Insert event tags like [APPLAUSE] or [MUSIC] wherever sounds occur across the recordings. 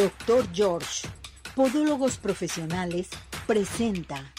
Doctor George, Podólogos Profesionales, presenta.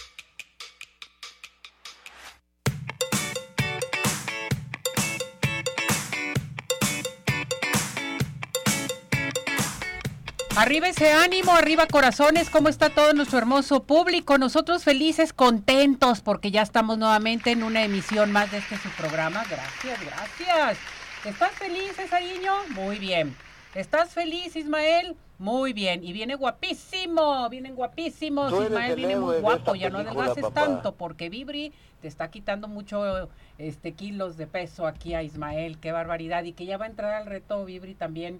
Arriba ese ánimo, arriba corazones, ¿cómo está todo nuestro hermoso público? Nosotros felices, contentos, porque ya estamos nuevamente en una emisión más de este su programa. Gracias, gracias. ¿Estás feliz, Cesariño? Muy bien. ¿Estás feliz, Ismael? Muy bien. Y viene guapísimo, vienen guapísimos. Ismael viene muy guapo, ya no adelgaces tanto, porque Vibri te está quitando mucho este kilos de peso aquí a Ismael. Qué barbaridad. Y que ya va a entrar al reto Vibri también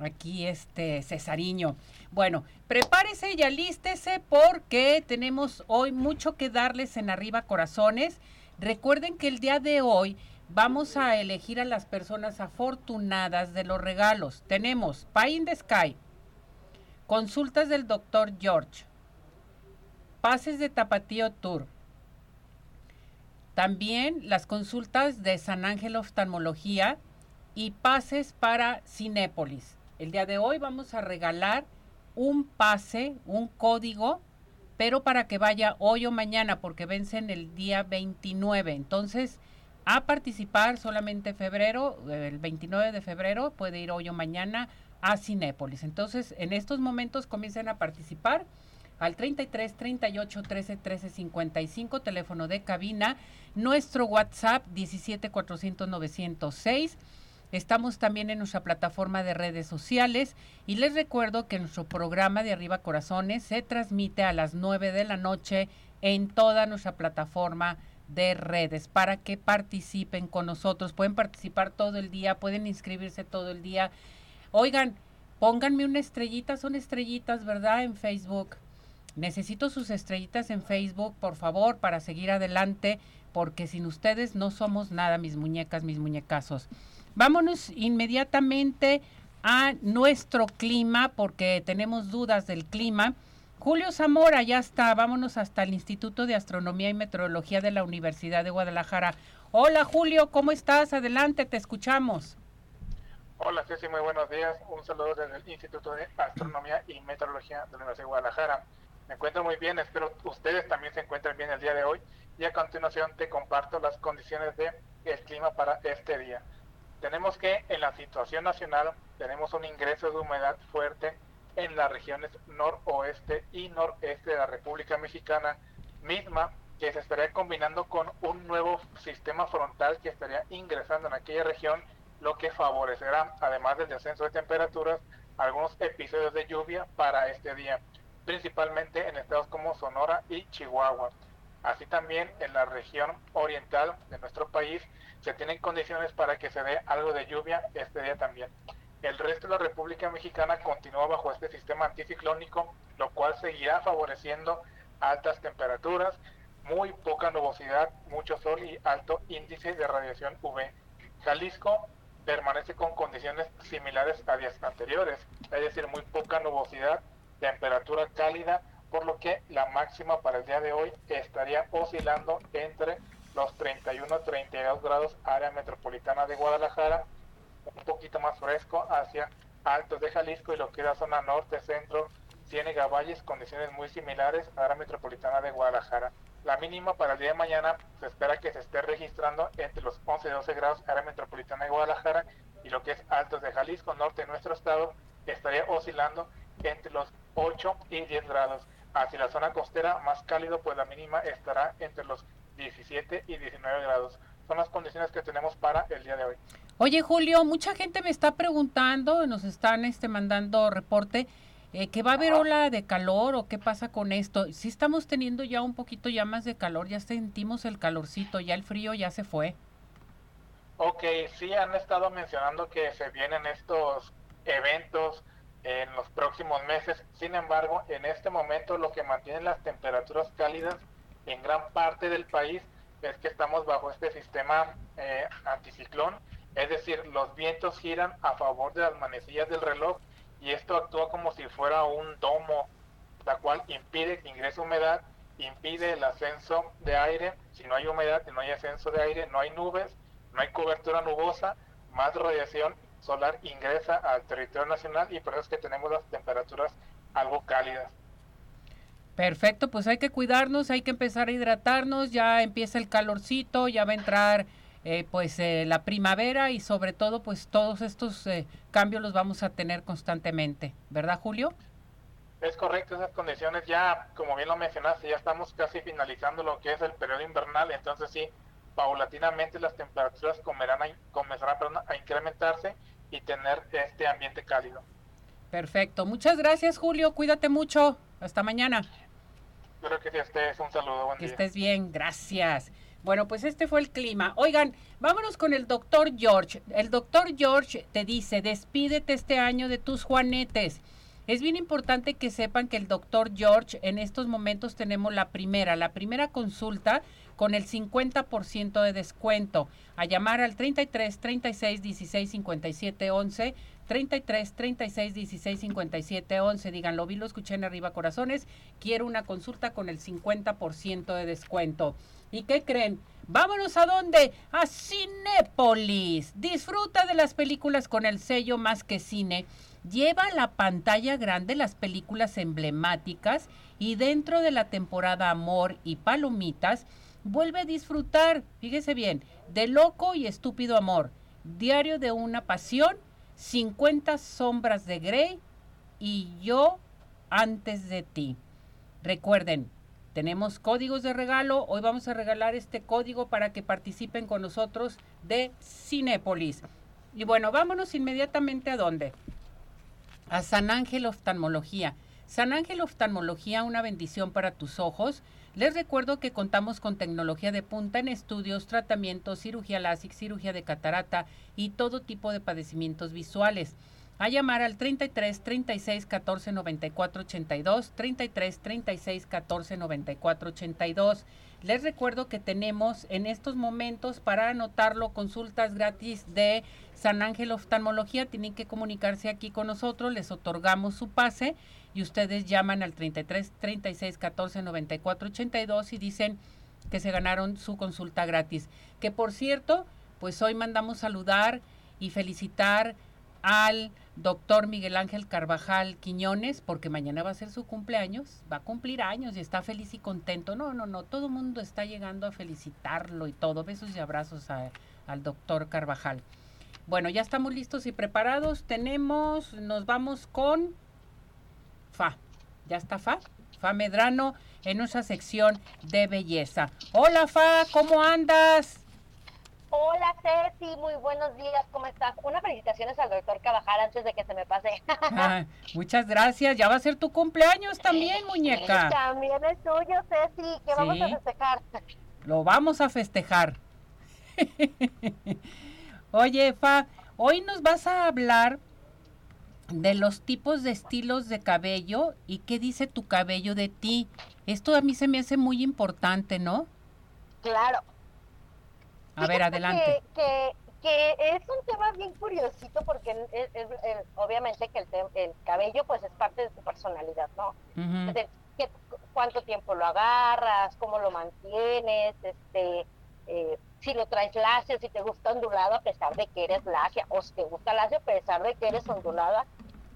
aquí este Cesariño. Bueno, prepárese y alístese porque tenemos hoy mucho que darles en arriba corazones. Recuerden que el día de hoy vamos a elegir a las personas afortunadas de los regalos. Tenemos Pie in the Sky, consultas del doctor George, pases de Tapatío Tour. También las consultas de San Ángel Oftalmología y pases para Cinépolis. El día de hoy vamos a regalar un pase, un código, pero para que vaya hoy o mañana, porque vencen el día 29. Entonces, a participar solamente febrero, el 29 de febrero, puede ir hoy o mañana a Cinépolis. Entonces, en estos momentos comiencen a participar al 33 38 13 13 55, teléfono de cabina, nuestro WhatsApp 17 400 906 Estamos también en nuestra plataforma de redes sociales y les recuerdo que nuestro programa de Arriba Corazones se transmite a las 9 de la noche en toda nuestra plataforma de redes para que participen con nosotros. Pueden participar todo el día, pueden inscribirse todo el día. Oigan, pónganme una estrellita, son estrellitas, ¿verdad? En Facebook. Necesito sus estrellitas en Facebook, por favor, para seguir adelante, porque sin ustedes no somos nada, mis muñecas, mis muñecazos. Vámonos inmediatamente a nuestro clima porque tenemos dudas del clima. Julio Zamora ya está, vámonos hasta el Instituto de Astronomía y Meteorología de la Universidad de Guadalajara. Hola Julio, ¿cómo estás? Adelante, te escuchamos. Hola Ceci, muy buenos días. Un saludo desde el Instituto de Astronomía y Meteorología de la Universidad de Guadalajara. Me encuentro muy bien, espero ustedes también se encuentren bien el día de hoy y a continuación te comparto las condiciones del clima para este día tenemos que en la situación nacional tenemos un ingreso de humedad fuerte en las regiones noroeste y noreste de la República Mexicana, misma que se estaría combinando con un nuevo sistema frontal que estaría ingresando en aquella región, lo que favorecerá, además del descenso de temperaturas, algunos episodios de lluvia para este día, principalmente en estados como Sonora y Chihuahua. Así también en la región oriental de nuestro país se tienen condiciones para que se dé algo de lluvia este día también. El resto de la República Mexicana continúa bajo este sistema anticiclónico, lo cual seguirá favoreciendo altas temperaturas, muy poca nubosidad, mucho sol y alto índice de radiación UV. Jalisco permanece con condiciones similares a días anteriores, es decir, muy poca nubosidad, temperatura cálida, por lo que la máxima para el día de hoy estaría oscilando entre los 31 32 grados área metropolitana de Guadalajara, un poquito más fresco hacia Altos de Jalisco y lo que era zona norte, centro, Ciénega Valles, condiciones muy similares a área metropolitana de Guadalajara. La mínima para el día de mañana se espera que se esté registrando entre los 11 y 12 grados área metropolitana de Guadalajara y lo que es Altos de Jalisco, norte de nuestro estado, estaría oscilando entre los 8 y 10 grados. Hacia la zona costera más cálido, pues la mínima estará entre los 17 y 19 grados. Son las condiciones que tenemos para el día de hoy. Oye, Julio, mucha gente me está preguntando, nos están este, mandando reporte, eh, que va a haber ola de calor o qué pasa con esto. Si estamos teniendo ya un poquito ya más de calor, ya sentimos el calorcito, ya el frío ya se fue. Ok, sí han estado mencionando que se vienen estos eventos en los próximos meses. Sin embargo, en este momento lo que mantiene las temperaturas cálidas en gran parte del país es que estamos bajo este sistema eh, anticiclón, es decir, los vientos giran a favor de las manecillas del reloj y esto actúa como si fuera un domo, la cual impide que ingrese humedad, impide el ascenso de aire, si no hay humedad y no hay ascenso de aire, no hay nubes, no hay cobertura nubosa, más radiación solar ingresa al territorio nacional y por eso es que tenemos las temperaturas algo cálidas. Perfecto, pues hay que cuidarnos, hay que empezar a hidratarnos, ya empieza el calorcito, ya va a entrar eh, pues eh, la primavera y sobre todo pues todos estos eh, cambios los vamos a tener constantemente, ¿verdad Julio? Es correcto, esas condiciones ya, como bien lo mencionaste, ya estamos casi finalizando lo que es el periodo invernal, entonces sí, paulatinamente las temperaturas comenzarán a, comenzarán a incrementarse y tener este ambiente cálido. Perfecto, muchas gracias Julio, cuídate mucho, hasta mañana. Espero que estés, un saludo, buen Que estés bien, gracias. Bueno, pues este fue el clima. Oigan, vámonos con el doctor George. El doctor George te dice, despídete este año de tus juanetes. Es bien importante que sepan que el doctor George, en estos momentos tenemos la primera, la primera consulta con el 50% de descuento. A llamar al 33 36 16 57 11 33 36 16 57 11. Digan, lo vi, lo escuché en arriba corazones. Quiero una consulta con el 50% de descuento. ¿Y qué creen? Vámonos a dónde? A Cinépolis. Disfruta de las películas con el sello Más que Cine. Lleva a la pantalla grande las películas emblemáticas y dentro de la temporada Amor y Palomitas, vuelve a disfrutar, fíjese bien, de Loco y Estúpido Amor, Diario de una Pasión, 50 Sombras de Grey y Yo antes de ti. Recuerden, tenemos códigos de regalo. Hoy vamos a regalar este código para que participen con nosotros de Cinépolis. Y bueno, vámonos inmediatamente a dónde? A San Ángel Oftalmología. San Ángel Oftalmología, una bendición para tus ojos. Les recuerdo que contamos con tecnología de punta en estudios, tratamientos, cirugía láser, cirugía de catarata y todo tipo de padecimientos visuales a llamar al 33 36 14 94 82, 33 36 14 94 82. Les recuerdo que tenemos en estos momentos para anotarlo consultas gratis de San Ángel Oftalmología. Tienen que comunicarse aquí con nosotros, les otorgamos su pase y ustedes llaman al 33 36 14 94 82 y dicen que se ganaron su consulta gratis. Que por cierto, pues hoy mandamos saludar y felicitar al doctor Miguel Ángel Carvajal Quiñones, porque mañana va a ser su cumpleaños, va a cumplir años y está feliz y contento. No, no, no, todo el mundo está llegando a felicitarlo y todo. Besos y abrazos al doctor Carvajal. Bueno, ya estamos listos y preparados. Tenemos, nos vamos con Fa. ¿Ya está Fa? Fa Medrano en nuestra sección de belleza. Hola Fa, ¿cómo andas? Hola Ceci, muy buenos días, ¿cómo estás? Unas felicitaciones al doctor Cabajal antes de que se me pase. [LAUGHS] Ah, muchas gracias, ya va a ser tu cumpleaños también, muñeca. También es tuyo, Ceci, que vamos a festejar. Lo vamos a festejar. [LAUGHS] Oye, Fa, hoy nos vas a hablar de los tipos de estilos de cabello y qué dice tu cabello de ti. Esto a mí se me hace muy importante, ¿no? Claro, a ver, adelante. Que, que, es un tema bien curiosito porque es, obviamente que el, el, cabello pues es parte de tu personalidad, ¿no? cuánto tiempo lo agarras, cómo lo mantienes, este, eh, si lo traes lacio, si te gusta ondulado a pesar de que eres lacia, o si te gusta lacio a pesar de que eres ondulada.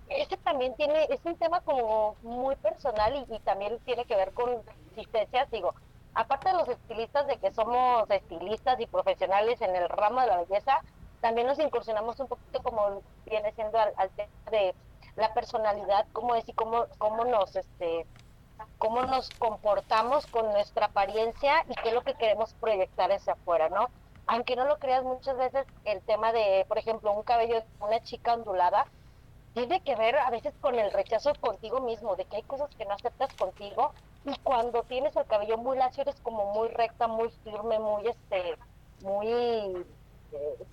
Ese también tiene, es un tema como muy personal y, y también tiene que ver con existencias, digo, aparte de los estilistas, de que somos estilistas y profesionales en el ramo de la belleza, también nos incursionamos un poquito como viene siendo al, tema de la personalidad, cómo es y cómo, cómo nos este cómo nos comportamos con nuestra apariencia y qué es lo que queremos proyectar hacia afuera, ¿no? Aunque no lo creas muchas veces el tema de, por ejemplo, un cabello de una chica ondulada tiene que ver a veces con el rechazo contigo mismo, de que hay cosas que no aceptas contigo y cuando tienes el cabello muy lacio eres como muy recta, muy firme, muy este, muy eh,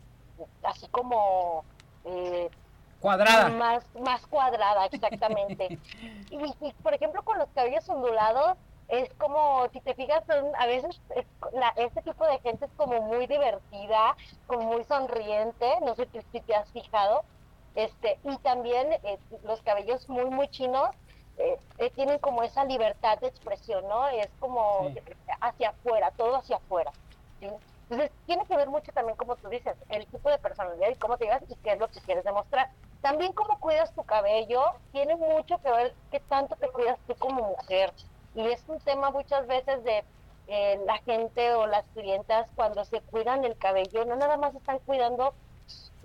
así como eh, cuadrada. Más, más cuadrada, exactamente. [LAUGHS] y, por ejemplo con los cabellos ondulados es como, si te fijas, a veces este tipo de gente es como muy divertida, como muy sonriente, no sé si te has fijado, este, y también eh, los cabellos muy, muy chinos eh, eh, tienen como esa libertad de expresión, ¿no? Es como hacia afuera, todo hacia afuera. Entonces, tiene que ver mucho también, como tú dices, el tipo de personalidad y cómo te llevas y qué es lo que quieres demostrar. También cómo cuidas tu cabello tiene mucho que ver qué tanto te cuidas tú como mujer. Y es un tema muchas veces de eh, la gente o las clientas cuando se cuidan el cabello, no nada más están cuidando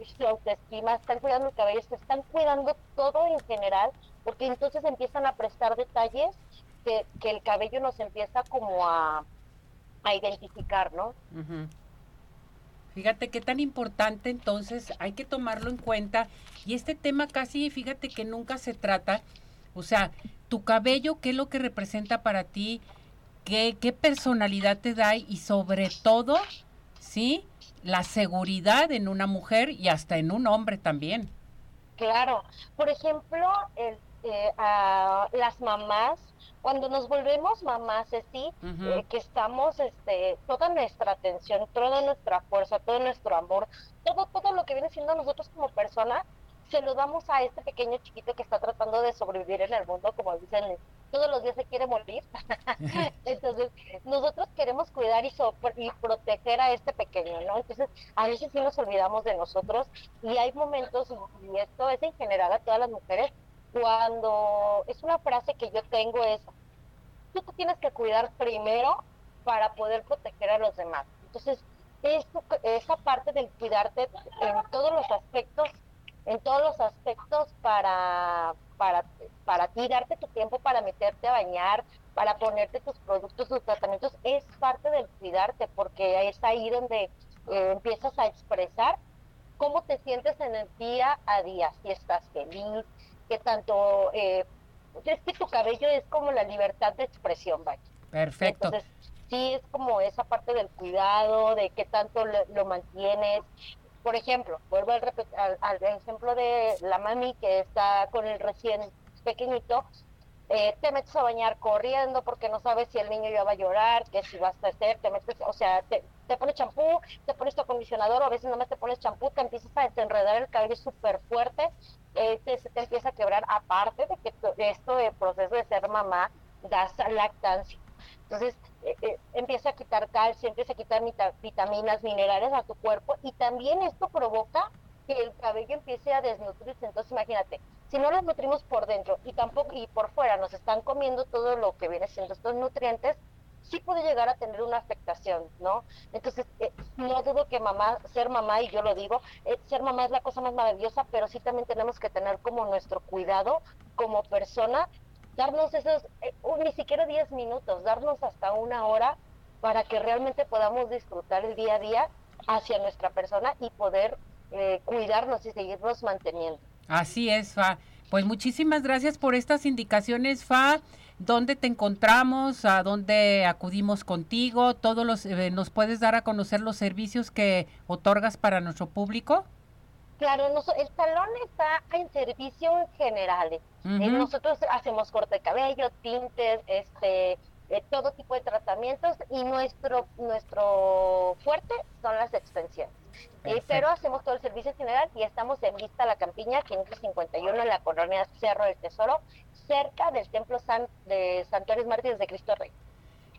[LAUGHS] su autoestima, están cuidando el cabello, se están cuidando todo en general, porque entonces empiezan a prestar detalles que, que el cabello nos empieza como a, a identificar, ¿no? Fíjate qué tan importante entonces hay que tomarlo en cuenta. Y este tema casi, fíjate que nunca se trata, o sea, tu cabello, qué es lo que representa para ti, qué, qué personalidad te da y sobre todo, ¿sí? La seguridad en una mujer y hasta en un hombre también. Claro, por ejemplo, el, eh, a las mamás cuando nos volvemos mamás así, eh, que estamos, este, toda nuestra atención, toda nuestra fuerza, todo nuestro amor, todo, todo lo que viene siendo nosotros como persona, se lo damos a este pequeño chiquito que está tratando de sobrevivir en el mundo, como dicen, todos los días se quiere morir. [LAUGHS] Entonces, nosotros queremos cuidar y, y proteger a este pequeño, ¿no? Entonces, a veces sí nos olvidamos de nosotros y hay momentos, y esto es en general a todas las mujeres, cuando es una frase que yo tengo es, tú te tienes que cuidar primero para poder proteger a los demás. Entonces, esa parte del cuidarte en todos los aspectos, en todos los aspectos para, para, para ti, darte tu tiempo para meterte a bañar, para ponerte tus productos, tus tratamientos, es parte del cuidarte, porque es ahí donde eh, empiezas a expresar cómo te sientes en el día a día, si estás feliz, que tanto, eh, es que tu cabello es como la libertad de expresión, vaya. Perfecto. Entonces, sí es como esa parte del cuidado, de qué tanto lo, mantienes. Por ejemplo, vuelvo al, al, ejemplo de la mami que está con el recién pequeñito, eh, te metes a bañar corriendo porque no sabes si el niño ya va a llorar, que si vas a hacer, te metes, o sea, te, te pones champú, te pones tu acondicionador, o a veces no más te pones champú, te empiezas a desenredar el cabello súper fuerte, te, se te empieza a quebrar, aparte de que esto, el proceso de ser mamá, das lactancia. Entonces, eh, eh, empieza a quitar calcio, empieza a quitar vitaminas, minerales a tu cuerpo, y también esto provoca que el cabello empiece a desnutrirse. Entonces, imagínate, si no los nutrimos por dentro y tampoco y por fuera nos están comiendo todo lo que viene siendo estos nutrientes, sí puede llegar a tener una afectación, ¿no? Entonces, eh, no dudo que mamá, ser mamá, y yo lo digo, eh, ser mamá es la cosa más maravillosa, pero sí también tenemos que tener como nuestro cuidado como persona, darnos esos, eh, ni siquiera 10 minutos, darnos hasta una hora para que realmente podamos disfrutar el día a día hacia nuestra persona y poder cuidarnos y seguirnos manteniendo. Así es, Fa. Pues muchísimas gracias por estas indicaciones, Fa. ¿Dónde te encontramos? ¿A dónde acudimos contigo? ¿Todos los, eh, ¿Nos puedes dar a conocer los servicios que otorgas para nuestro público? Claro, el salón está en servicios generales. Eh, nosotros hacemos corte de cabello, tintes, este, eh, todo tipo de tratamientos y nuestro nuestro fuerte son las extensiones. Eh, pero hacemos todo el servicio general y estamos en Vista La Campiña, 551 en la colonia Cerro del Tesoro, cerca del Templo San, de Santuarios Mártires de Cristo Rey.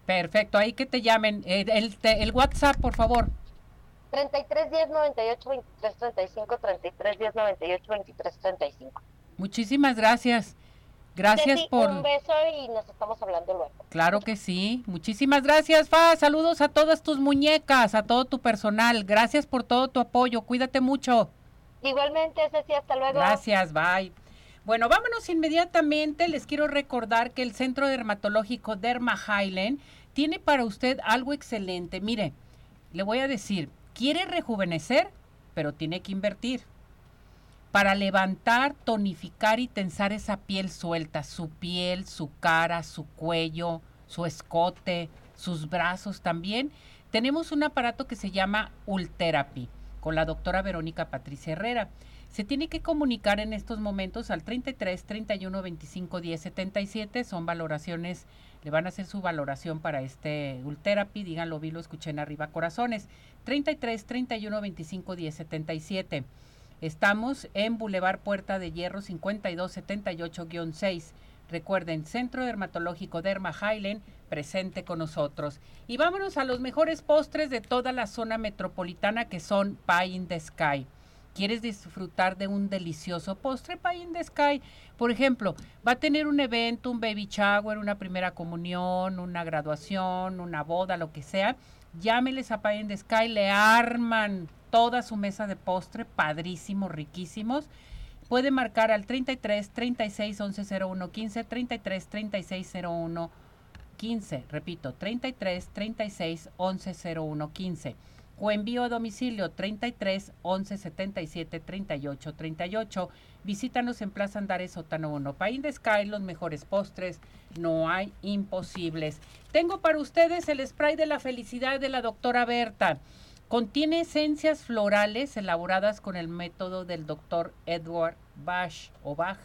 Perfecto, ahí que te llamen. Eh, el, el, WhatsApp, por favor. 33 10 98 23 35, 33 10 98 23 35. Muchísimas gracias. Gracias por... Un beso y nos estamos hablando luego. Claro que sí. Muchísimas gracias, Fa. Saludos a todas tus muñecas, a todo tu personal. Gracias por todo tu apoyo. Cuídate mucho. Igualmente, Ceci, hasta luego. Gracias, bye. Bueno, vámonos inmediatamente. Les quiero recordar que el Centro Dermatológico Derma Highland tiene para usted algo excelente. Mire, le voy a decir, quiere rejuvenecer, pero tiene que invertir para levantar, tonificar y tensar esa piel suelta, su piel, su cara, su cuello, su escote, sus brazos también. Tenemos un aparato que se llama Ultherapy con la doctora Verónica Patricia Herrera. Se tiene que comunicar en estos momentos al 33 31 25 10 77. Son valoraciones, le van a hacer su valoración para este Ultherapy. Díganlo, vi, lo escuché en arriba, corazones. 33 31 25 10 77. Estamos en Boulevard Puerta de Hierro 5278-6. Recuerden, Centro Dermatológico Derma Highland, presente con nosotros. Y vámonos a los mejores postres de toda la zona metropolitana que son Pie in the Sky. ¿Quieres disfrutar de un delicioso postre? Pie in the Sky, por ejemplo, va a tener un evento, un baby shower, una primera comunión, una graduación, una boda, lo que sea. Llámeles a Pie in the Sky, le arman toda su mesa de postre, padrísimos, riquísimos puede marcar al 33 36 11 01 15, 33 36 01 15, repito, 33 36 11 01 15 o envío a domicilio 33 11 77 38 38. Visítanos en Plaza Andares Sotano 1. Paín de Sky, los mejores postres, no hay imposibles. Tengo para ustedes el spray de la felicidad de la doctora Berta. Contiene esencias florales elaboradas con el método del doctor Edward Bach o Bach.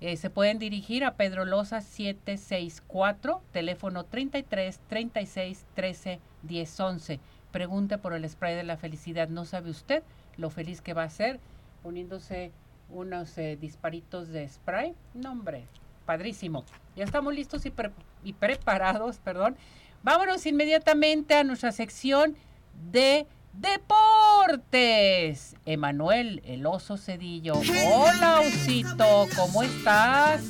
Eh, se pueden dirigir a Pedro Loza 764, teléfono 33 36 13 10 11. Pregunte por el spray de la felicidad. ¿No sabe usted lo feliz que va a ser poniéndose unos eh, disparitos de spray? No, hombre, padrísimo. Ya estamos listos y, y preparados, perdón. Vámonos inmediatamente a nuestra sección de deportes. Emanuel, el oso cedillo. Hola, osito, ¿cómo estás?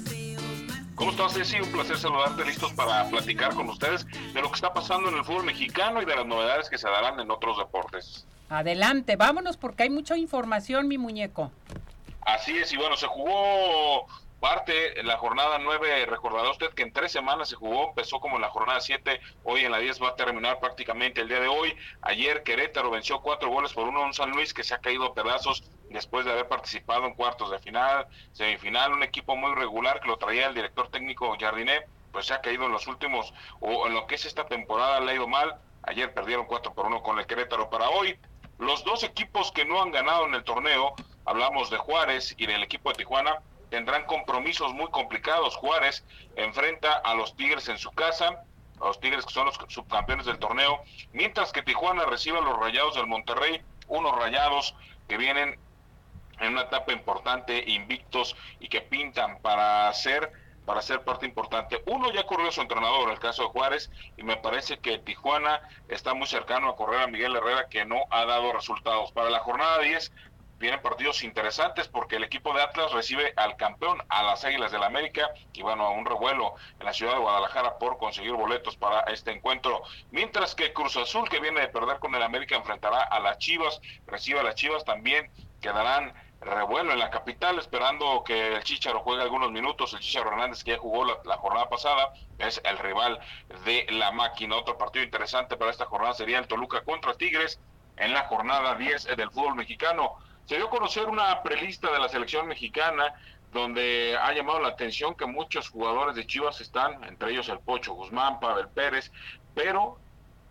¿Cómo estás, Ceci? Un placer saludarte, listos para platicar con ustedes de lo que está pasando en el fútbol mexicano y de las novedades que se darán en otros deportes. Adelante, vámonos porque hay mucha información, mi muñeco. Así es, y bueno, se jugó parte la jornada 9, recordará usted que en tres semanas se jugó, empezó como en la jornada 7, hoy en la 10 va a terminar prácticamente el día de hoy. Ayer Querétaro venció cuatro goles por uno a un San Luis que se ha caído pedazos después de haber participado en cuartos de final, semifinal, un equipo muy regular que lo traía el director técnico Jardiné, pues se ha caído en los últimos, o en lo que es esta temporada le ha ido mal. Ayer perdieron 4 por 1 con el Querétaro para hoy. Los dos equipos que no han ganado en el torneo, hablamos de Juárez y del equipo de Tijuana, tendrán compromisos muy complicados. Juárez enfrenta a los Tigres en su casa, a los Tigres que son los subcampeones del torneo, mientras que Tijuana recibe a los Rayados del Monterrey, unos Rayados que vienen en una etapa importante, invictos y que pintan para ser para ser parte importante. Uno ya corrió a su entrenador, el caso de Juárez, y me parece que Tijuana está muy cercano a correr a Miguel Herrera, que no ha dado resultados. Para la jornada 10 vienen partidos interesantes porque el equipo de Atlas recibe al campeón, a las Águilas del América, y bueno, a un revuelo en la ciudad de Guadalajara por conseguir boletos para este encuentro. Mientras que Cruz Azul, que viene de perder con el América, enfrentará a las Chivas, recibe a las Chivas, también quedarán revuelo en la capital, esperando que el Chicharo juegue algunos minutos. El Chicharo Hernández, que ya jugó la, la, jornada pasada, es el rival de la máquina. Otro partido interesante para esta jornada sería el Toluca contra Tigres en la jornada 10 del fútbol mexicano. Se dio a conocer una prelista de la selección mexicana donde ha llamado la atención que muchos jugadores de Chivas están, entre ellos el Pocho Guzmán, Pavel Pérez, pero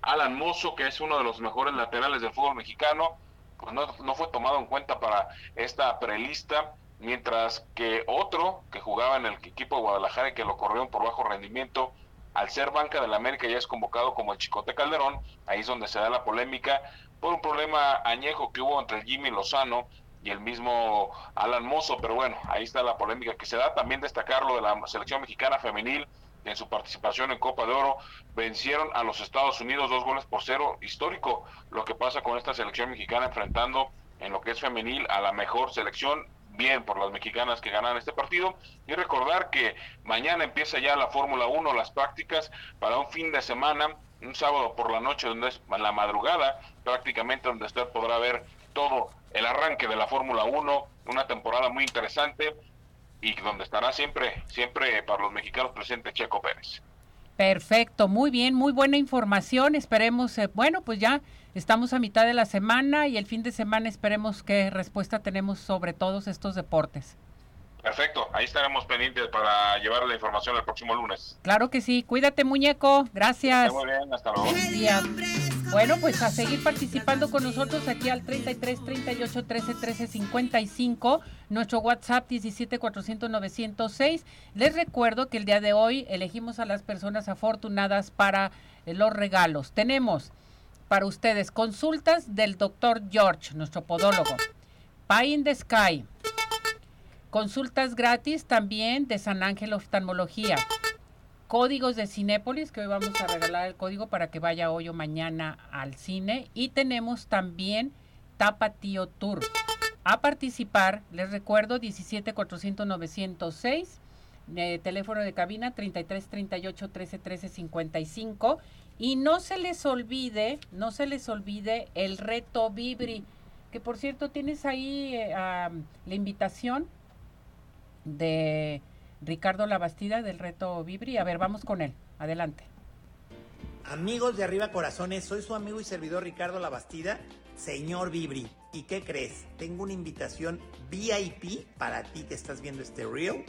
Alan Mozo, que es uno de los mejores laterales del fútbol mexicano, pues no, no fue tomado en cuenta para esta prelista, mientras que otro que jugaba en el equipo de Guadalajara y que lo corrieron por bajo rendimiento, al ser banca del América ya es convocado como el Chicote Calderón, ahí es donde se da la polémica, por un problema añejo que hubo entre Jimmy Lozano y el mismo Alan Mozo, pero bueno, ahí está la polémica que se da. También destacar lo de la selección mexicana femenil en su participación en Copa de Oro, vencieron a los Estados Unidos dos goles por cero, histórico lo que pasa con esta selección mexicana enfrentando en lo que es femenil a la mejor selección, bien por las mexicanas que ganan este partido, y recordar que mañana empieza ya la Fórmula 1, las prácticas para un fin de semana un sábado por la noche, donde es la madrugada, prácticamente donde usted podrá ver todo el arranque de la Fórmula 1, una temporada muy interesante y donde estará siempre, siempre para los mexicanos presente Checo Pérez. Perfecto, muy bien, muy buena información. Esperemos, eh, bueno, pues ya estamos a mitad de la semana y el fin de semana esperemos qué respuesta tenemos sobre todos estos deportes. Perfecto, ahí estaremos pendientes para llevar la información el próximo lunes. Claro que sí, cuídate muñeco, gracias. Muy bien, hasta luego. Bueno, pues a seguir participando con nosotros aquí al 33 38 13 13 55, nuestro WhatsApp 17 400 906. Les recuerdo que el día de hoy elegimos a las personas afortunadas para los regalos. Tenemos para ustedes consultas del doctor George, nuestro podólogo. Pie in the Sky Consultas gratis también de San Ángel Oftalmología. Códigos de Cinépolis, que hoy vamos a regalar el código para que vaya hoy o mañana al cine. Y tenemos también Tapatío Tour. A participar, les recuerdo, 17 400 906, teléfono de cabina 33 38 13 13 55. Y no se les olvide, no se les olvide el reto Vibri, que por cierto tienes ahí eh, la invitación de Ricardo Labastida del reto Vibri. A ver, vamos con él. Adelante. Amigos de Arriba Corazones, soy su amigo y servidor Ricardo Labastida, señor Vibri. ¿Y qué crees? Tengo una invitación VIP para ti que estás viendo este reel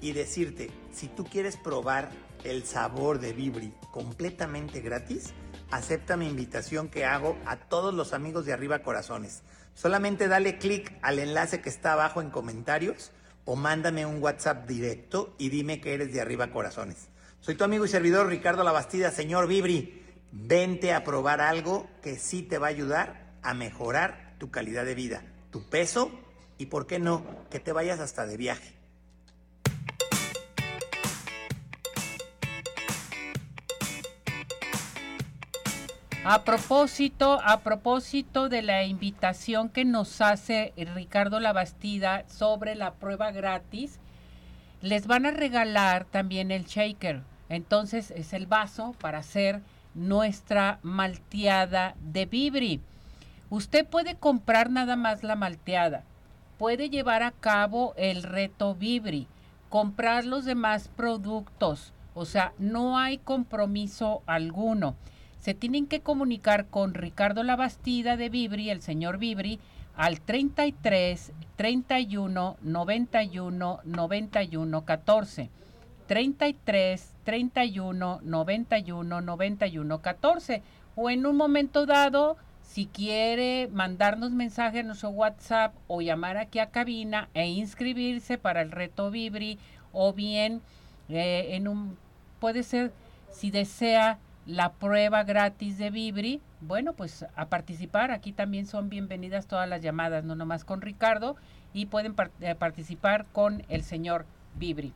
y decirte, si tú quieres probar el sabor de Vibri completamente gratis, acepta mi invitación que hago a todos los amigos de Arriba Corazones. Solamente dale clic al enlace que está abajo en comentarios o mándame un WhatsApp directo y dime que eres de Arriba Corazones. Soy tu amigo y servidor Ricardo Labastida, señor Vibri. Vente a probar algo que sí te va a ayudar a mejorar tu calidad de vida, tu peso y, ¿por qué no?, que te vayas hasta de viaje. A propósito, a propósito de la invitación que nos hace Ricardo Labastida sobre la prueba gratis, les van a regalar también el shaker. Entonces es el vaso para hacer nuestra malteada de Vibri. Usted puede comprar nada más la malteada, puede llevar a cabo el reto Vibri, comprar los demás productos, o sea, no hay compromiso alguno se tienen que comunicar con Ricardo Labastida de Vibri, el señor Vibri, al 33 31 91 91 14. 33 31 91 91 14. O en un momento dado, si quiere mandarnos mensaje a nuestro WhatsApp o llamar aquí a cabina e inscribirse para el reto Vibri, o bien eh, en un puede ser si desea la prueba gratis de Vibri, bueno, pues a participar. Aquí también son bienvenidas todas las llamadas, no nomás con Ricardo, y pueden eh, participar con el señor Vibri.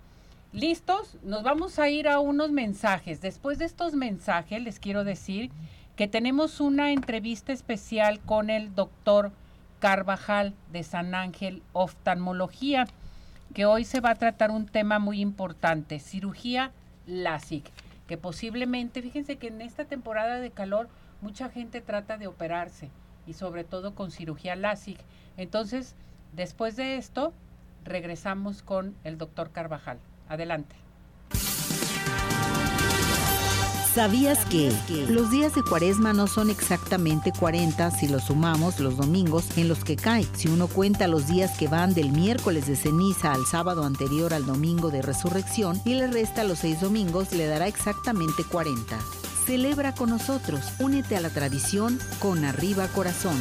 ¿Listos? Nos vamos a ir a unos mensajes. Después de estos mensajes, les quiero decir que tenemos una entrevista especial con el doctor Carvajal de San Ángel Oftalmología, que hoy se va a tratar un tema muy importante, cirugía LASIK que posiblemente, fíjense que en esta temporada de calor mucha gente trata de operarse y sobre todo con cirugía LASIK. Entonces, después de esto, regresamos con el doctor Carvajal. Adelante. ¿Sabías que los días de cuaresma no son exactamente 40 si los sumamos los domingos en los que cae? Si uno cuenta los días que van del miércoles de ceniza al sábado anterior al domingo de resurrección y le resta los seis domingos, le dará exactamente 40. Celebra con nosotros, únete a la tradición con Arriba Corazón.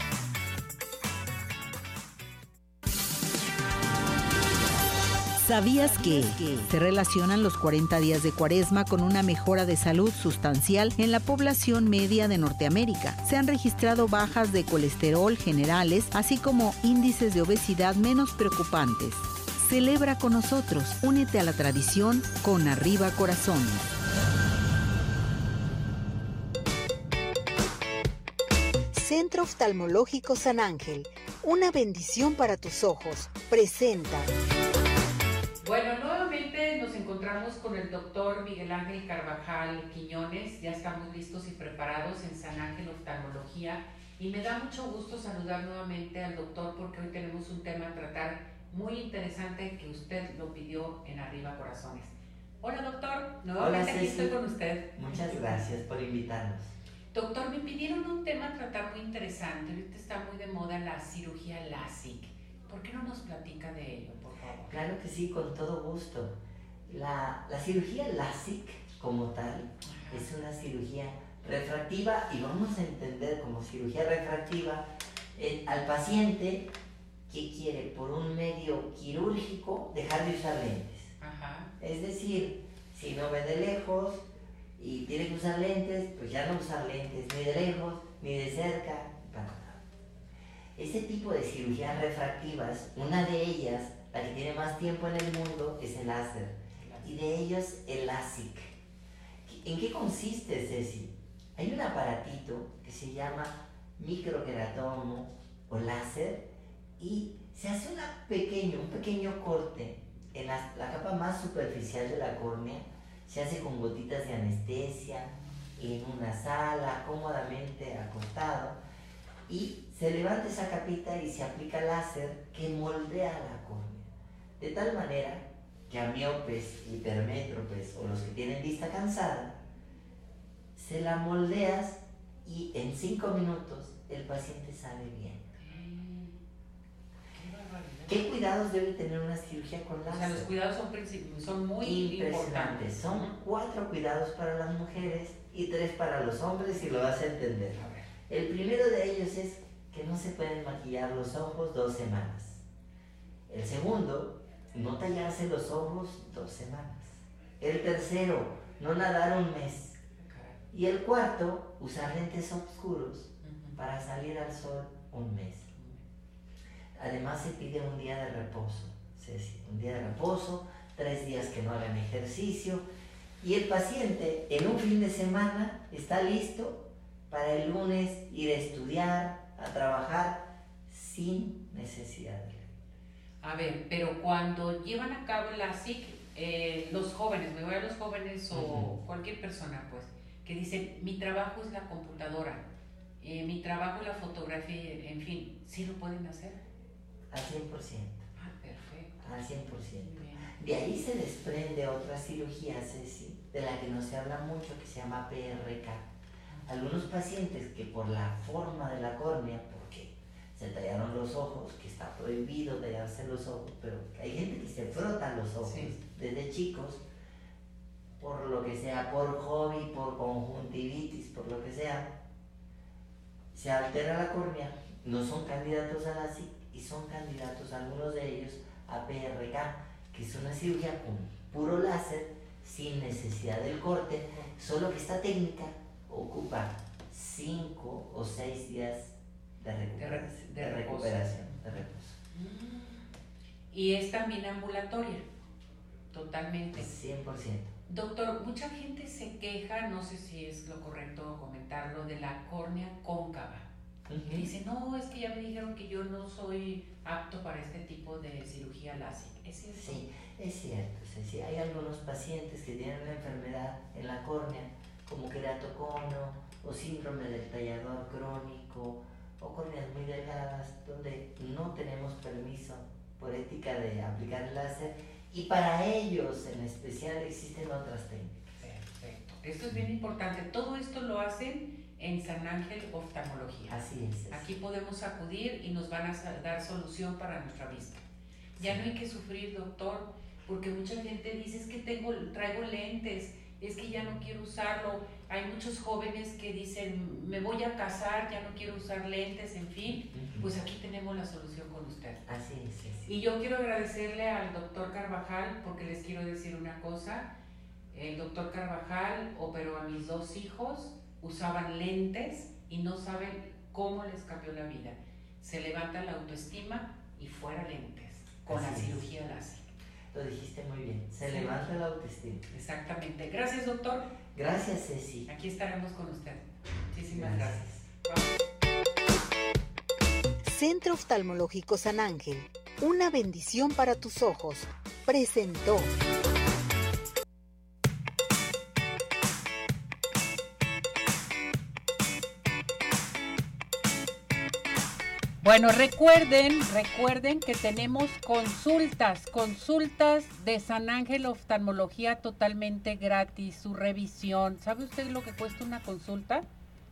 ¿Sabías que se relacionan los 40 días de cuaresma con una mejora de salud sustancial en la población media de Norteamérica? Se han registrado bajas de colesterol generales, así como índices de obesidad menos preocupantes. Celebra con nosotros, únete a la tradición con Arriba Corazón. Centro Oftalmológico San Ángel, una bendición para tus ojos, presenta. Bueno, nuevamente nos encontramos con el doctor Miguel Ángel Carvajal Quiñones. Ya estamos listos y preparados en San Ángel Oftalmología. Y me da mucho gusto saludar nuevamente al doctor porque hoy tenemos un tema a tratar muy interesante que usted lo pidió en Arriba Corazones. Hola doctor, nuevamente aquí estoy con usted. Muchas gracias por invitarnos. Doctor, me pidieron un tema a tratar muy interesante. Ahorita está muy de moda la cirugía LASIK. ¿Por qué no nos platica de ello, por favor? Claro que sí, con todo gusto. La, la cirugía LASIK como tal es una cirugía refractiva y vamos a entender como cirugía refractiva eh, al paciente que quiere por un medio quirúrgico dejar de usar lentes. Es decir, si no ve de lejos, y tiene que usar lentes, pues ya no usar lentes ni de lejos, ni de cerca. Ese tipo de cirugías refractivas, una de ellas, la que tiene más tiempo en el mundo, es el láser. Y de ellos el LASIK. ¿En qué consiste, Ceci? Hay un aparatito que se llama microqueratomo o láser y se hace una pequeño, un pequeño corte en la, la capa más superficial de la córnea se hace con gotitas de anestesia, en una sala, cómodamente acostado, y se levanta esa capita y se aplica láser que moldea la córnea. De tal manera que a miopes, hipermétropes o los que tienen vista cansada, se la moldeas y en cinco minutos el paciente sale bien. ¿Qué cuidados debe tener una cirugía con láser? O sea, los cuidados son, son muy importantes. Son cuatro cuidados para las mujeres y tres para los hombres y lo vas a entender. El primero de ellos es que no se pueden maquillar los ojos dos semanas. El segundo, no tallarse los ojos dos semanas. El tercero, no nadar un mes. Y el cuarto, usar lentes oscuros para salir al sol un mes. Además se pide un día de reposo, un día de reposo, tres días que no hagan ejercicio y el paciente en un fin de semana está listo para el lunes ir a estudiar, a trabajar sin necesidad de A ver, pero cuando llevan a cabo la SIC, eh, los jóvenes, me voy a los jóvenes o cualquier persona, pues, que dicen, mi trabajo es la computadora, eh, mi trabajo es la fotografía, en fin, ¿sí lo pueden hacer? Al 100%. Ah, perfecto. Al 100%. De ahí se desprende otra cirugía, Ceci, de la que no se habla mucho, que se llama PRK. Algunos pacientes que por la forma de la córnea, porque se tallaron los ojos, que está prohibido tallarse los ojos, pero hay gente que se frota los ojos desde chicos, por lo que sea, por hobby, por conjuntivitis, por lo que sea, se altera la córnea, no son candidatos a la y son candidatos, algunos de ellos, a PRK, que es una cirugía con puro láser, sin necesidad del corte, solo que esta técnica ocupa 5 o 6 días de recuperación. De, recuperación, de reposo. Mm. Y es también ambulatoria, totalmente. 100%. Doctor, mucha gente se queja, no sé si es lo correcto comentarlo, de la córnea cóncava. Y dice, no, es que ya me dijeron que yo no soy apto para este tipo de cirugía láser. ¿Es cierto? Sí, es cierto. Sí, hay algunos pacientes que tienen una enfermedad en la córnea, como queratocono o síndrome del tallador crónico o córneas muy delgadas, donde no tenemos permiso por ética de aplicar el láser y para ellos en especial existen otras técnicas. Perfecto. Esto es bien importante. Todo esto lo hacen en San Ángel Oftalmología. Así es. Aquí podemos acudir y nos van a dar solución para nuestra vista. Ya no hay que sufrir, doctor, porque mucha gente dice es que tengo, traigo lentes, es que ya no quiero usarlo. Hay muchos jóvenes que dicen, me voy a casar, ya no quiero usar lentes, en fin. Pues aquí tenemos la solución con usted. Así es. Y yo quiero agradecerle al doctor Carvajal porque les quiero decir una cosa. El doctor Carvajal operó a mis dos hijos, usaban lentes y no saben cómo les cambió la vida. Se levanta la autoestima y fuera lentes con la cirugía láser. Lo dijiste muy bien. Se levanta la autoestima. Exactamente. Gracias, doctor. Gracias, Ceci. Aquí estaremos con usted. Muchísimas gracias. Centro Oftalmológico San Ángel. Una bendición para tus ojos. Presentó. Bueno, recuerden, recuerden que tenemos consultas, consultas de San Ángel Oftalmología totalmente gratis, su revisión. ¿Sabe usted lo que cuesta una consulta?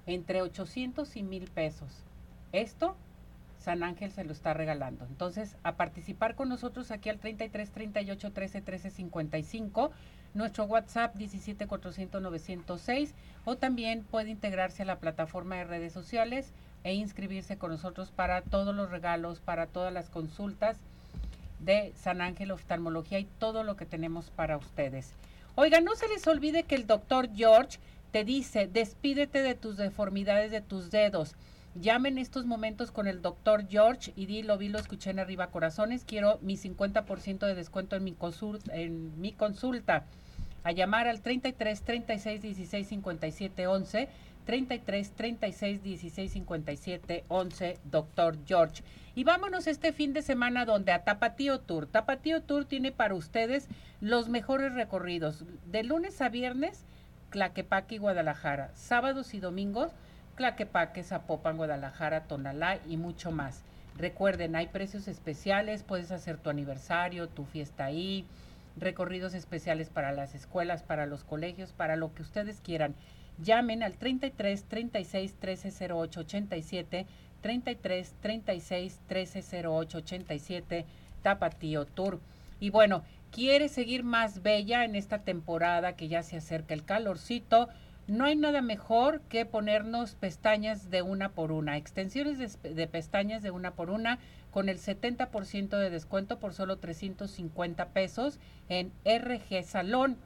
Entre 800 y 1000 pesos. Esto San Ángel se lo está regalando. Entonces, a participar con nosotros aquí al 33 38 13 13 55, nuestro WhatsApp 17 400 906 o también puede integrarse a la plataforma de redes sociales e inscribirse con nosotros para todos los regalos, para todas las consultas de San Ángel Oftalmología y todo lo que tenemos para ustedes. Oiga, no se les olvide que el doctor George te dice, despídete de tus deformidades de tus dedos. Llame en estos momentos con el doctor George y di, lo vi, lo escuché en arriba corazones, quiero mi 50% de descuento en mi, consulta, en mi consulta. A llamar al 33 36 16 57 11 33 36 16 57 11, doctor George. Y vámonos este fin de semana donde a Tapatío Tour. Tapatío Tour tiene para ustedes los mejores recorridos. De lunes a viernes, Claquepaque y Guadalajara. Sábados y domingos, Claquepaque, Zapopan, Guadalajara, Tonalá y mucho más. Recuerden, hay precios especiales, puedes hacer tu aniversario, tu fiesta ahí, recorridos especiales para las escuelas, para los colegios, para lo que ustedes quieran. Llamen al 33 36 13 08 87, 33 36 13 08 87, Tapatío Tour. Y bueno, quiere seguir más bella en esta temporada que ya se acerca el calorcito. No hay nada mejor que ponernos pestañas de una por una, extensiones de, de pestañas de una por una con el 70% de descuento por solo 350 pesos en RG Salón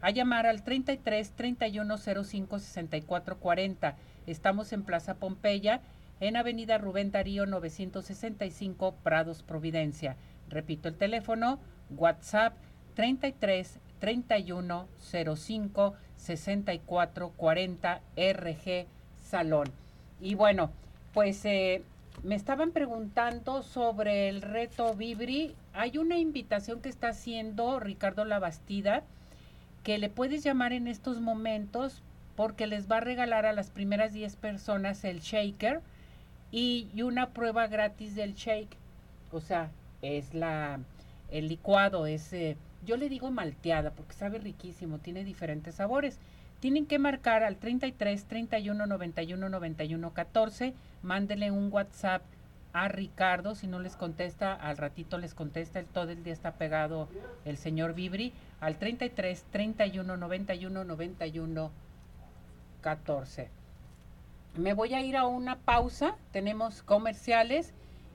a llamar al 33 31 05 64 40. Estamos en Plaza Pompeya, en Avenida Rubén Darío 965 Prados Providencia. Repito el teléfono, WhatsApp 33 31 05 64 40 RG Salón. Y bueno, pues eh, me estaban preguntando sobre el reto Vibri. Hay una invitación que está haciendo Ricardo Labastida que le puedes llamar en estos momentos porque les va a regalar a las primeras 10 personas el shaker y, una prueba gratis del shake. O sea, es la el licuado, es eh, yo le digo malteada porque sabe riquísimo, tiene diferentes sabores. Tienen que marcar al 33 31 91 91 14, mándele un WhatsApp a Ricardo, si no les contesta, al ratito les contesta, el todo el día está pegado el señor Vibri, al 33 31 91 91 14. Me voy a ir a una pausa, tenemos comerciales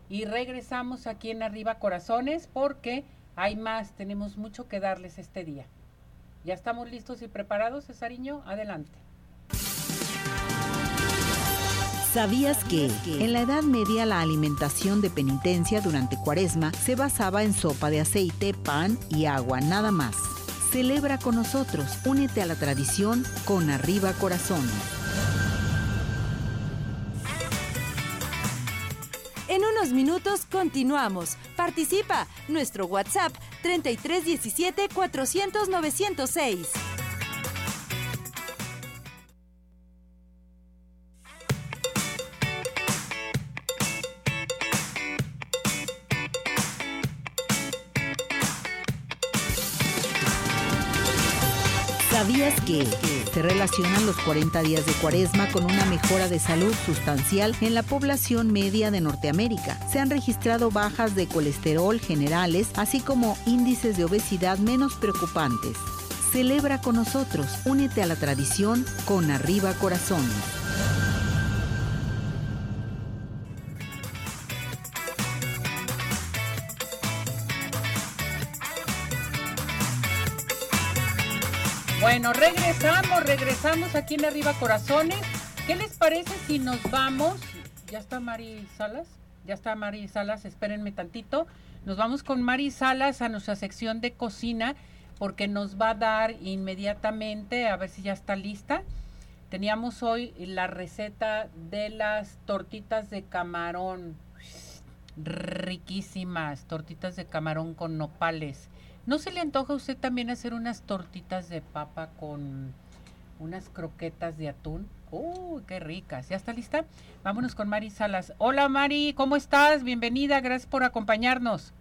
y regresamos aquí en Arriba Corazones porque hay más, tenemos mucho que darles este día. ¿Ya estamos listos y preparados, Cesariño? Adelante. ¿Sabías que en la Edad Media la alimentación de penitencia durante Cuaresma se basaba en sopa de aceite, pan y agua, nada más? Celebra con nosotros, únete a la tradición con arriba corazón. En unos minutos continuamos. Participa. Nuestro WhatsApp 3317 400 906. ¿Sabías que Se relacionan los 40 días de cuaresma con una mejora de salud sustancial en la población media de Norteamérica. Se han registrado bajas de colesterol generales, así como índices de obesidad menos preocupantes. Celebra con nosotros, únete a la tradición con Arriba Corazón. Bueno, regresamos, regresamos aquí en Arriba Corazones. ¿Qué les parece si nos vamos? ¿Ya está Mari Salas? Ya está Mari Salas, espérenme tantito. Nos vamos con Mari Salas a nuestra sección de cocina porque nos va a dar inmediatamente, a ver si ya está lista. Teníamos hoy la receta de las tortitas de camarón. Riquísimas, tortitas de camarón con nopales. ¿No se le antoja a usted también hacer unas tortitas de papa con unas croquetas de atún? ¡Uy, qué ricas! ¿Ya está lista? Vámonos con Mari Salas. Hola Mari, ¿cómo estás? Bienvenida, gracias por acompañarnos.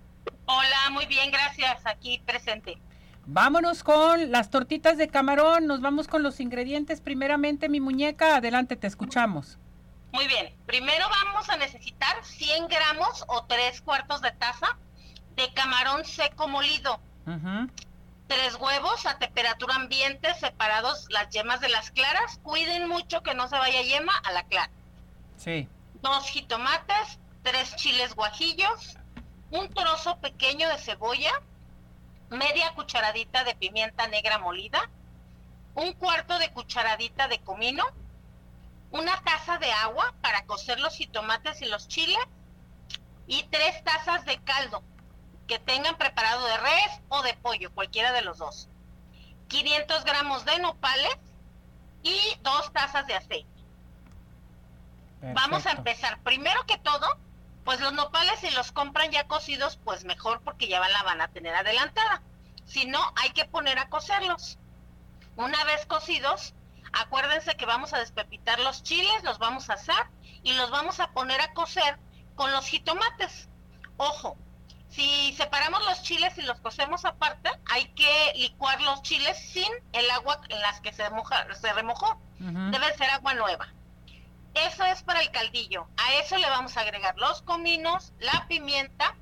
Hola, muy bien, gracias. Aquí presente. Vámonos con las tortitas de camarón. Nos vamos con los ingredientes. Primeramente, mi muñeca, adelante, te escuchamos. Muy bien. Primero vamos a necesitar 100 gramos o 3 cuartos de taza de camarón seco molido. Tres huevos a temperatura ambiente separados las yemas de las claras. Cuiden mucho que no se vaya yema a la clara. Sí. Dos jitomates, tres chiles guajillos, un trozo pequeño de cebolla, media cucharadita de pimienta negra molida, un cuarto de cucharadita de comino, una taza de agua para cocer los jitomates y los chiles y tres tazas de caldo que tengan preparado de res o de pollo, cualquiera de los dos. 500 gramos de nopales y dos tazas de aceite. Vamos a empezar. Primero que todo, pues los nopales si los compran ya cocidos, pues mejor porque ya la van a tener adelantada. Si no, hay que poner a cocerlos. Una vez cocidos, acuérdense que vamos a despepitar los chiles, los vamos a asar y los vamos a poner a cocer con los jitomates. Ojo, si separamos los chiles y los cocemos aparte, hay que licuar los chiles sin el agua en las que se, moja, se remojó. Debe ser agua nueva. Eso es para el caldillo. A eso le vamos a agregar los cominos, la pimienta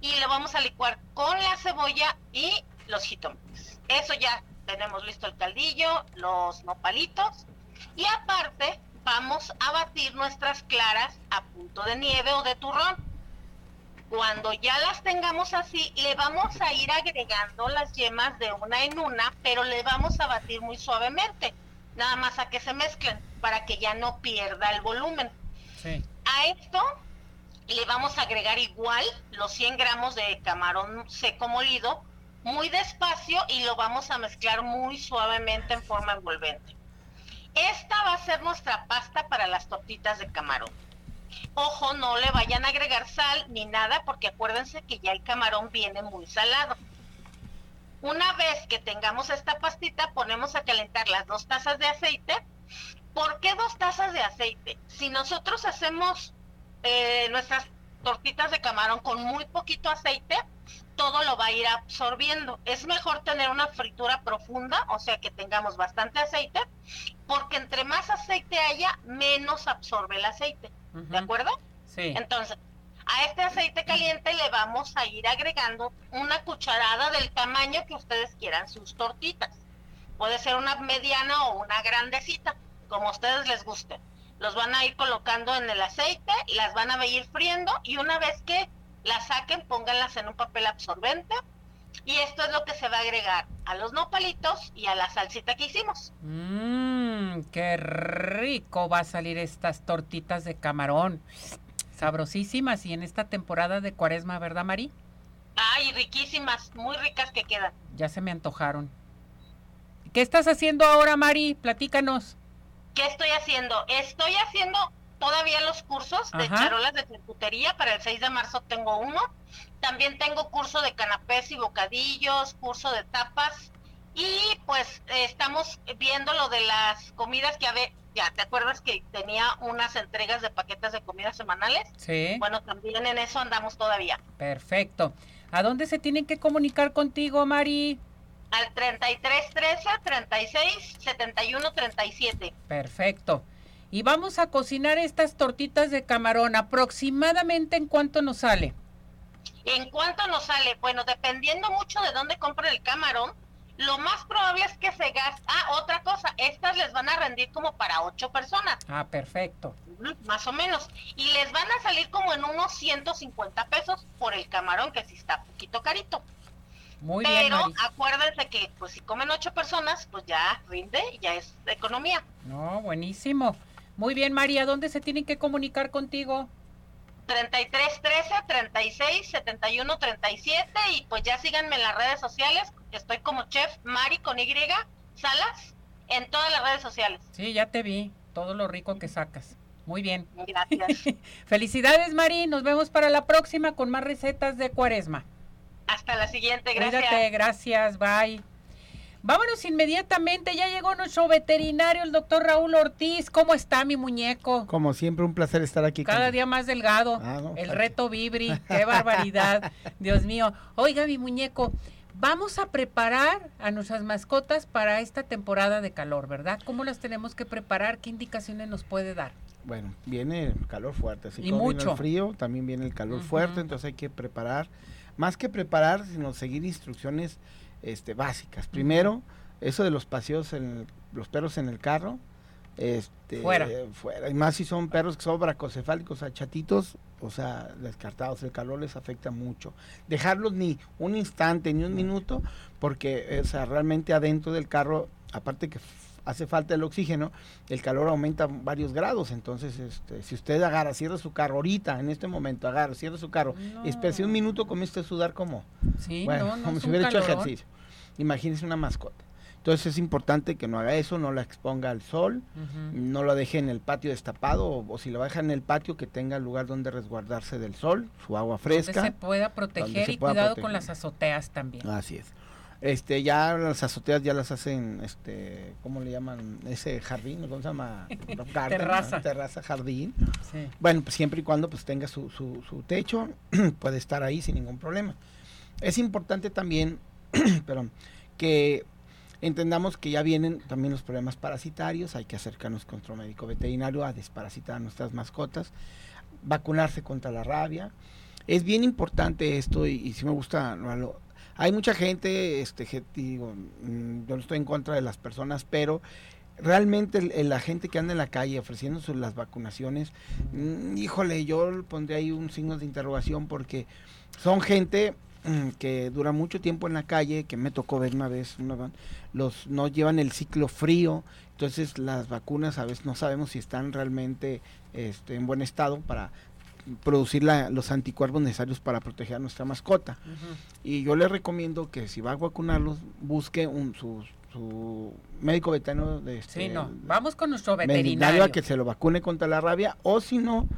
y le vamos a licuar con la cebolla y los jitomates. Eso ya tenemos listo el caldillo, los nopalitos y aparte vamos a batir nuestras claras a punto de nieve o de turrón cuando ya las tengamos así, le vamos a ir agregando las yemas de una en una, pero le vamos a batir muy suavemente, nada más a que se mezclen, para que ya no pierda el volumen. A esto le vamos a agregar igual los 100 gramos de camarón seco molido, muy despacio y lo vamos a mezclar muy suavemente en forma envolvente. Esta va a ser nuestra pasta para las tortitas de camarón. Ojo, no le vayan a agregar sal ni nada porque acuérdense que ya el camarón viene muy salado. Una vez que tengamos esta pastita, ponemos a calentar las dos tazas de aceite. ¿Por qué dos tazas de aceite? Si nosotros hacemos eh, nuestras tortitas de camarón con muy poquito aceite, todo lo va a ir absorbiendo. Es mejor tener una fritura profunda, o sea que tengamos bastante aceite, porque entre más aceite haya, menos absorbe el aceite. ¿De acuerdo? Sí. Entonces, a este aceite caliente le vamos a ir agregando una cucharada del tamaño que ustedes quieran sus tortitas. Puede ser una mediana o una grandecita, como a ustedes les guste. Los van a ir colocando en el aceite, las van a ir friendo y una vez que las saquen, pónganlas en un papel absorbente. Y esto es lo que se va a agregar a los nopalitos y a la salsita que hicimos. Mmm, qué rico va a salir estas tortitas de camarón. Sabrosísimas y en esta temporada de cuaresma, ¿verdad, Mari? Ay, riquísimas, muy ricas que quedan. Ya se me antojaron. ¿Qué estás haciendo ahora, Mari? Platícanos. ¿Qué estoy haciendo? Estoy haciendo todavía los cursos de charolas de charcutería. Para el 6 de marzo tengo uno. También tengo curso de canapés y bocadillos, curso de tapas. Y pues estamos viendo lo de las comidas que había. Ya, ¿te acuerdas que tenía unas entregas de paquetes de comida semanales? Sí. Bueno, también en eso andamos todavía. Perfecto. ¿A dónde se tienen que comunicar contigo, Mari? Al 33 13 36 71 37. Perfecto. Y vamos a cocinar estas tortitas de camarón. ¿Aproximadamente en cuánto nos sale? ¿En cuánto nos sale? Bueno, dependiendo mucho de dónde compren el camarón, lo más probable es que se gaste. Ah, otra cosa, estas les van a rendir como para ocho personas. Ah, perfecto. Más o menos. Y les van a salir como en unos 150 pesos por el camarón, que sí está poquito carito. Muy Pero bien. Maris. acuérdense que pues si comen ocho personas, pues ya rinde, ya es economía. No, buenísimo. Muy bien, María. ¿Dónde se tienen que comunicar contigo? 33 13 36 71 37 y pues ya síganme en las redes sociales. Estoy como chef Mari con Y Salas en todas las redes sociales. Sí, ya te vi. Todo lo rico que sacas. Muy bien. Gracias. [LAUGHS] Felicidades, Mari. Nos vemos para la próxima con más recetas de cuaresma. Hasta la siguiente, gracias. Cuídate, gracias, bye. Vámonos inmediatamente, ya llegó nuestro veterinario, el doctor Raúl Ortiz. ¿Cómo está mi muñeco? Como siempre, un placer estar aquí. Cada con- día más delgado. Ah, no, el reto Vibri, qué [LAUGHS] barbaridad. Dios mío. Oiga, mi muñeco, vamos a preparar a nuestras mascotas para esta temporada de calor, ¿verdad? ¿Cómo las tenemos que preparar? ¿Qué indicaciones nos puede dar? Bueno, viene el calor fuerte, así Y como viene el frío, también viene el calor fuerte, entonces hay que preparar, más que preparar, sino seguir instrucciones este, básicas. Primero, eso de los paseos, en el- los perros en el carro, este, Fuera. fuera. Y más si son perros que son bracocefálicos, o sea, descartados, el calor les afecta mucho. Dejarlos ni un instante, ni un minuto, porque, eh, o sea, realmente adentro del carro, aparte que hace falta el oxígeno, el calor aumenta varios grados, entonces, este, si usted agarra, cierra su carro ahorita, en este momento, agarra, cierra su carro, y espérese un minuto, comienza a sudar como, Sí, bueno, no, no como si hubiera hecho ejercicio. Imagínese una mascota. Entonces es importante que no haga eso, no la exponga al sol, no lo deje en el patio destapado o, o si lo deja en el patio que tenga lugar donde resguardarse del sol, su agua Donde fresca. se pueda donde proteger se y pueda cuidado proteger. con las azoteas también. Así es. Este, ya las azoteas ya las hacen, este, ¿cómo le llaman? Ese jardín, ¿cómo se llama? [LAUGHS] Garden, Terraza. ¿no? Terraza, jardín. Sí. Bueno, pues siempre y cuando pues tenga su, su, su techo, [CLEARS THROAT] puede estar ahí sin ningún problema. Es importante también, [CLEARS THROAT] perdón, que entendamos que ya vienen también los problemas parasitarios, hay que acercarnos con nuestro médico veterinario a desparasitar a nuestras mascotas, vacunarse contra la rabia. Es bien importante esto y, y sí me gusta, hay mucha gente, este, que digo, mm, yo no estoy en contra de las personas, pero realmente la gente que anda en la calle ofreciendo las vacunaciones, mm, híjole, yo pondré ahí un signo de interrogación porque son gente que dura mucho tiempo en la calle, que me tocó ver una vez, una los no llevan el ciclo frío, entonces las vacunas a veces no sabemos si están realmente este, en buen estado para producir la- los anticuerpos necesarios para proteger a nuestra mascota. Y yo le recomiendo que si va a vacunarlos, busque un, su, su médico veterinario de este, Sí, no. Vamos con nuestro veterinario veterinario. a que se lo vacune contra la rabia o si no,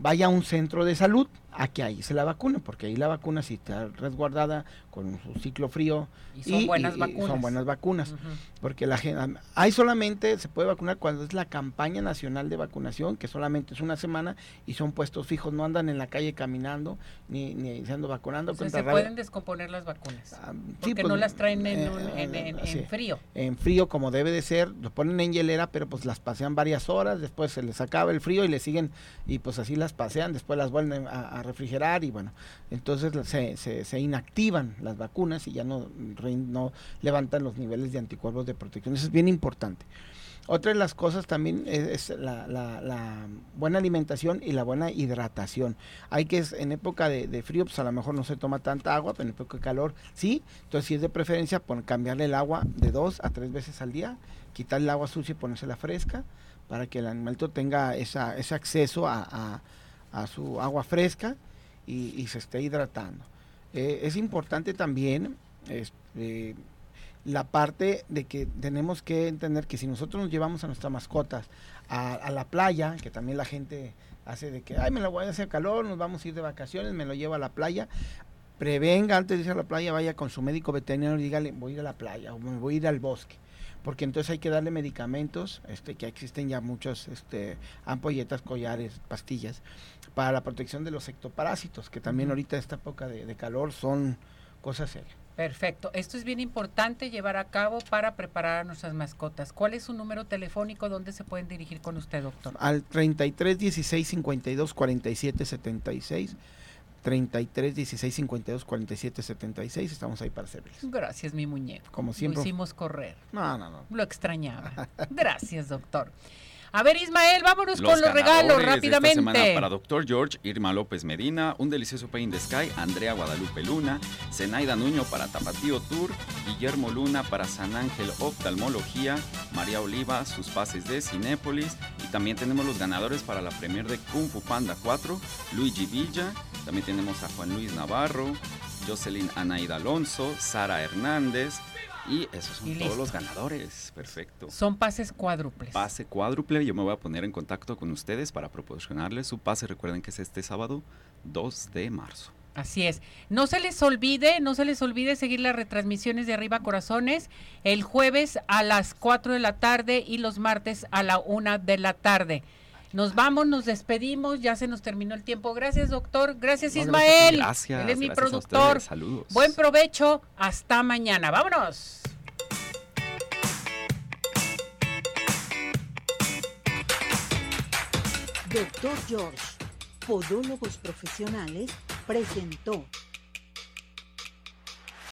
vaya a un centro de salud a que ahí se la vacune, porque ahí la vacuna sí está resguardada con su ciclo frío Y son buenas vacunas. son buenas vacunas. Porque la gente, hay solamente, se puede vacunar cuando es la campaña nacional de vacunación, que solamente es una semana y son puestos fijos, no andan en la calle caminando ni, ni se andan vacunando O sea, se pueden descomponer las vacunas. Ah, sí, porque pues, no las traen en, eh, un- en- frío. en frío como debe de ser, lo ponen en hielera, pero pues las pasean varias horas, después se les acaba el frío y le siguen y pues así las pasean, después las vuelven a, a refrigerar y bueno, entonces se, se, inactivan las vacunas y ya no, levantan los niveles de anticuerpos de protección, eso es bien importante. Otra de las cosas también es, la, buena alimentación y la buena hidratación. Hay que, en época de, frío, pues a lo mejor no se toma tanta agua, pero en época de calor sí. Entonces, si es de preferencia, pon- cambiarle el agua de dos a tres veces al día, quitarle el agua sucia y ponérsela fresca, para que el animalito tenga ese acceso a- a su agua fresca y, se esté hidratando. Eh, es importante también este, la parte de que tenemos que entender que si nosotros nos llevamos a nuestras mascotas a, la playa, que también la gente hace de que, ay, me la voy a hacer calor, nos vamos a ir de vacaciones, me lo llevo a la playa, prevenga antes de ir a la playa, vaya con su médico veterinario y dígale, voy a ir a la playa o me voy a ir al bosque. Porque entonces hay que darle medicamentos, este, que existen ya muchos este, ampolletas, collares, pastillas, para la protección de los ectoparásitos, que también ahorita esta época de, de calor son cosas serias. Perfecto. Esto es bien importante llevar a cabo para preparar a nuestras mascotas. ¿Cuál es su número telefónico donde se pueden dirigir con usted, doctor? Al 33 16 52 47 76. 33 16 52 47 76. Estamos ahí para servirles. Gracias, mi muñeco. Como siempre. Lo hicimos correr. No, no, no. Lo extrañaba. [LAUGHS] Gracias, doctor. A ver, Ismael, vámonos con los regalos rápidamente. esta semana para Doctor George, Irma López Medina, un delicioso Pay in the Sky, Andrea Guadalupe Luna, Zenaida Nuño para Tapatío Tour, Guillermo Luna para San Ángel Oftalmología, María Oliva, sus pases de Cinépolis, y también tenemos los ganadores para la premier de Kung Fu Panda 4, Luigi Villa, también tenemos a Juan Luis Navarro, Jocelyn Anaida Alonso, Sara Hernández, y esos son todos los ganadores. Perfecto. Son pases cuádruples. Pase cuádruple. Yo me voy a poner en contacto con ustedes para proporcionarles su pase. Recuerden que es este sábado 2 de marzo. Así es. No se les olvide, no se les olvide seguir las retransmisiones de Arriba Corazones el jueves a las 4 de la tarde y los martes a la 1 de la tarde. Nos vamos, nos despedimos, ya se nos terminó el tiempo. Gracias, doctor. Gracias, Ismael. Gracias. Él es mi productor. Saludos. Buen provecho. Hasta mañana. Vámonos. Doctor George, Podólogos Profesionales, presentó